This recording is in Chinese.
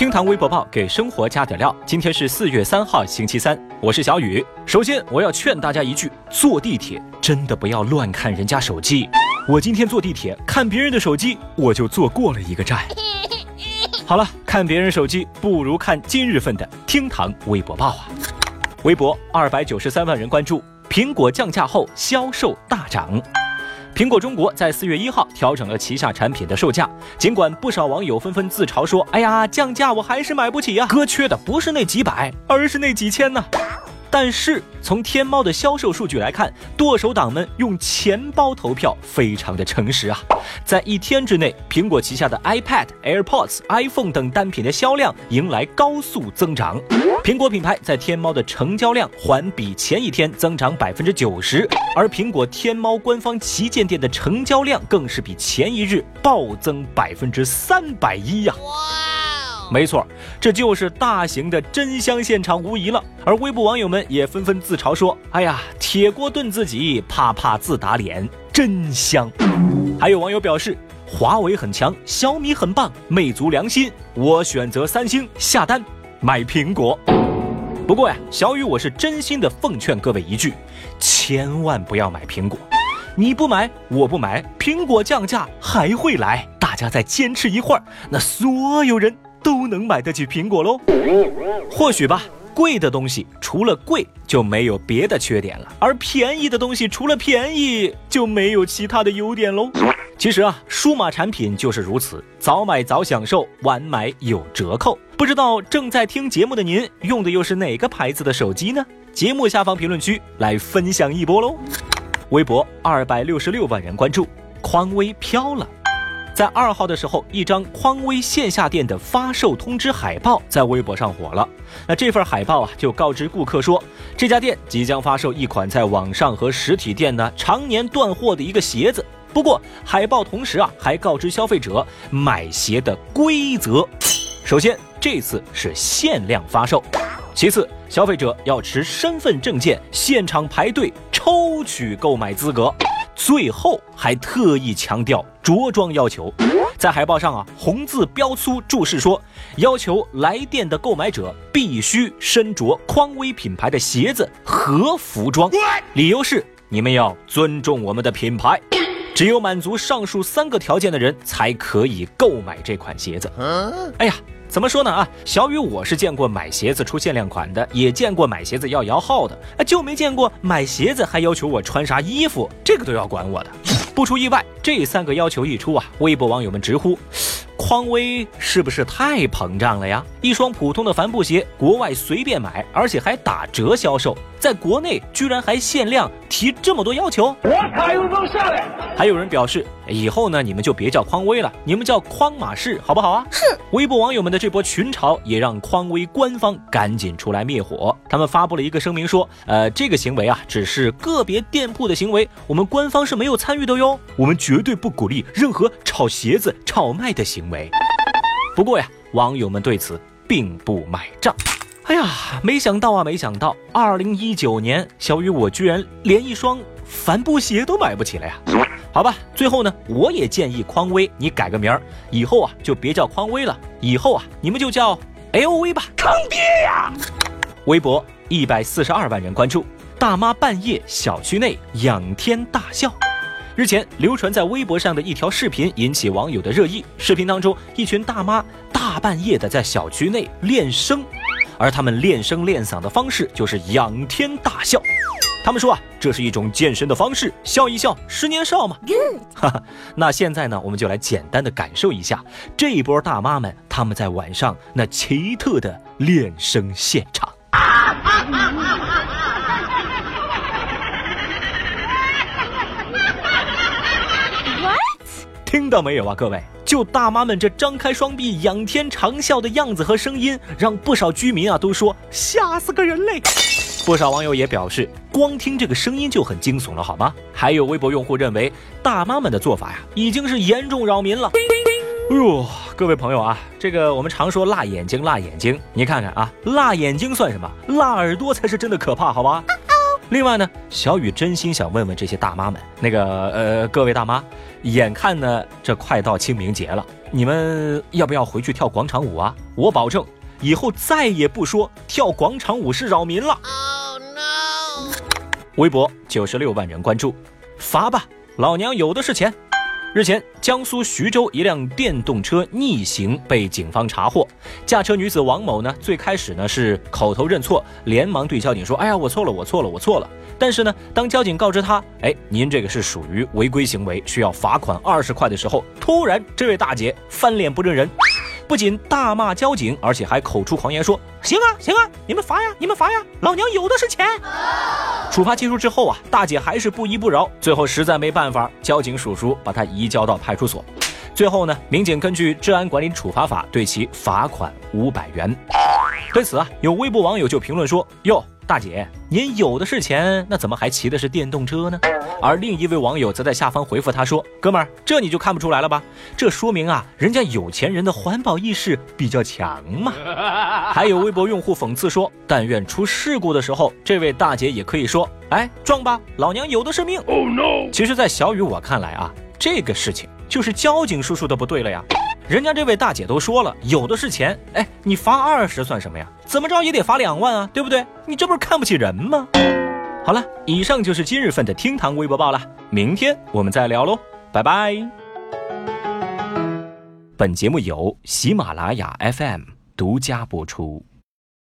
厅堂微博报给生活加点料。今天是四月三号，星期三，我是小雨。首先，我要劝大家一句：坐地铁真的不要乱看人家手机。我今天坐地铁看别人的手机，我就坐过了一个站。好了，看别人手机不如看今日份的厅堂微博报啊。微博二百九十三万人关注，苹果降价后销售大涨。苹果中国在四月一号调整了旗下产品的售价，尽管不少网友纷纷自嘲说：“哎呀，降价我还是买不起呀，哥缺的不是那几百，而是那几千呢。”但是从天猫的销售数据来看，剁手党们用钱包投票，非常的诚实啊！在一天之内，苹果旗下的 iPad、AirPods、iPhone 等单品的销量迎来高速增长。苹果品牌在天猫的成交量环比前一天增长百分之九十，而苹果天猫官方旗舰店的成交量更是比前一日暴增百分之三百一呀！没错，这就是大型的真香现场无疑了。而微博网友们也纷纷自嘲说：“哎呀，铁锅炖自己，啪啪自打脸，真香。”还有网友表示：“华为很强，小米很棒，魅族良心，我选择三星，下单买苹果。”不过呀，小雨我是真心的奉劝各位一句：千万不要买苹果。你不买，我不买，苹果降价还会来，大家再坚持一会儿，那所有人。都能买得起苹果喽？或许吧。贵的东西除了贵就没有别的缺点了，而便宜的东西除了便宜就没有其他的优点喽。其实啊，数码产品就是如此，早买早享受，晚买有折扣。不知道正在听节目的您用的又是哪个牌子的手机呢？节目下方评论区来分享一波喽。微博二百六十六万人关注，匡威飘了。在二号的时候，一张匡威线下店的发售通知海报在微博上火了。那这份海报啊，就告知顾客说，这家店即将发售一款在网上和实体店呢常年断货的一个鞋子。不过，海报同时啊，还告知消费者买鞋的规则。首先，这次是限量发售；其次，消费者要持身份证件现场排队抽取购买资格。最后还特意强调着装要求，在海报上啊红字标粗注释说，要求来电的购买者必须身着匡威品牌的鞋子和服装，理由是你们要尊重我们的品牌，只有满足上述三个条件的人才可以购买这款鞋子。哎呀。怎么说呢啊，小雨我是见过买鞋子出限量款的，也见过买鞋子要摇号的，就没见过买鞋子还要求我穿啥衣服，这个都要管我的。不出意外，这三个要求一出啊，微博网友们直呼。匡威是不是太膨胀了呀？一双普通的帆布鞋，国外随便买，而且还打折销售，在国内居然还限量，提这么多要求，我卡又能下来。还有人表示，以后呢，你们就别叫匡威了，你们叫匡马仕，好不好啊？是。微博网友们的这波群嘲，也让匡威官方赶紧出来灭火。他们发布了一个声明说，呃，这个行为啊，只是个别店铺的行为，我们官方是没有参与的哟。我们绝对不鼓励任何炒鞋子、炒卖的行为。不过呀，网友们对此并不买账。哎呀，没想到啊，没想到，二零一九年，小雨我居然连一双帆布鞋都买不起了呀！好吧，最后呢，我也建议匡威你改个名儿，以后啊就别叫匡威了，以后啊你们就叫 LV 吧，坑爹呀！微博一百四十二万人关注，大妈半夜小区内仰天大笑。日前流传在微博上的一条视频引起网友的热议。视频当中，一群大妈大半夜的在小区内练声，而他们练声练嗓的方式就是仰天大笑。他们说啊，这是一种健身的方式，笑一笑，十年少嘛。哈哈，那现在呢，我们就来简单的感受一下这一波大妈们他们在晚上那奇特的练声现场。听到没有啊，各位？就大妈们这张开双臂仰天长啸的样子和声音，让不少居民啊都说吓死个人嘞。不少网友也表示，光听这个声音就很惊悚了，好吗？还有微博用户认为，大妈们的做法呀，已经是严重扰民了。哎呦，各位朋友啊，这个我们常说辣眼睛，辣眼睛，你看看啊，辣眼睛算什么？辣耳朵才是真的可怕，好吧？另外呢，小雨真心想问问这些大妈们，那个呃，各位大妈，眼看呢这快到清明节了，你们要不要回去跳广场舞啊？我保证，以后再也不说跳广场舞是扰民了。Oh no！微博九十六万人关注，罚吧，老娘有的是钱。日前，江苏徐州一辆电动车逆行被警方查获，驾车女子王某呢，最开始呢是口头认错，连忙对交警说：“哎呀，我错了，我错了，我错了。”但是呢，当交警告知她：“哎，您这个是属于违规行为，需要罚款二十块”的时候，突然这位大姐翻脸不认人。不仅大骂交警，而且还口出狂言说：“行啊，行啊，你们罚呀，你们罚呀，老娘有的是钱。”处罚结束之后啊，大姐还是不依不饶，最后实在没办法，交警叔叔把她移交到派出所。最后呢，民警根据治安管理处罚法对其罚款五百元。对此啊，有微博网友就评论说：“哟。”大姐，您有的是钱，那怎么还骑的是电动车呢？而另一位网友则在下方回复他说：“哥们儿，这你就看不出来了吧？这说明啊，人家有钱人的环保意识比较强嘛。”还有微博用户讽刺说：“但愿出事故的时候，这位大姐也可以说，哎，撞吧，老娘有的是命。” Oh no！其实，在小雨我看来啊，这个事情就是交警叔叔的不对了呀。人家这位大姐都说了，有的是钱，哎，你罚二十算什么呀？怎么着也得罚两万啊，对不对？你这不是看不起人吗？好了，以上就是今日份的厅堂微博报了，明天我们再聊喽，拜拜。本节目由喜马拉雅 FM 独家播出。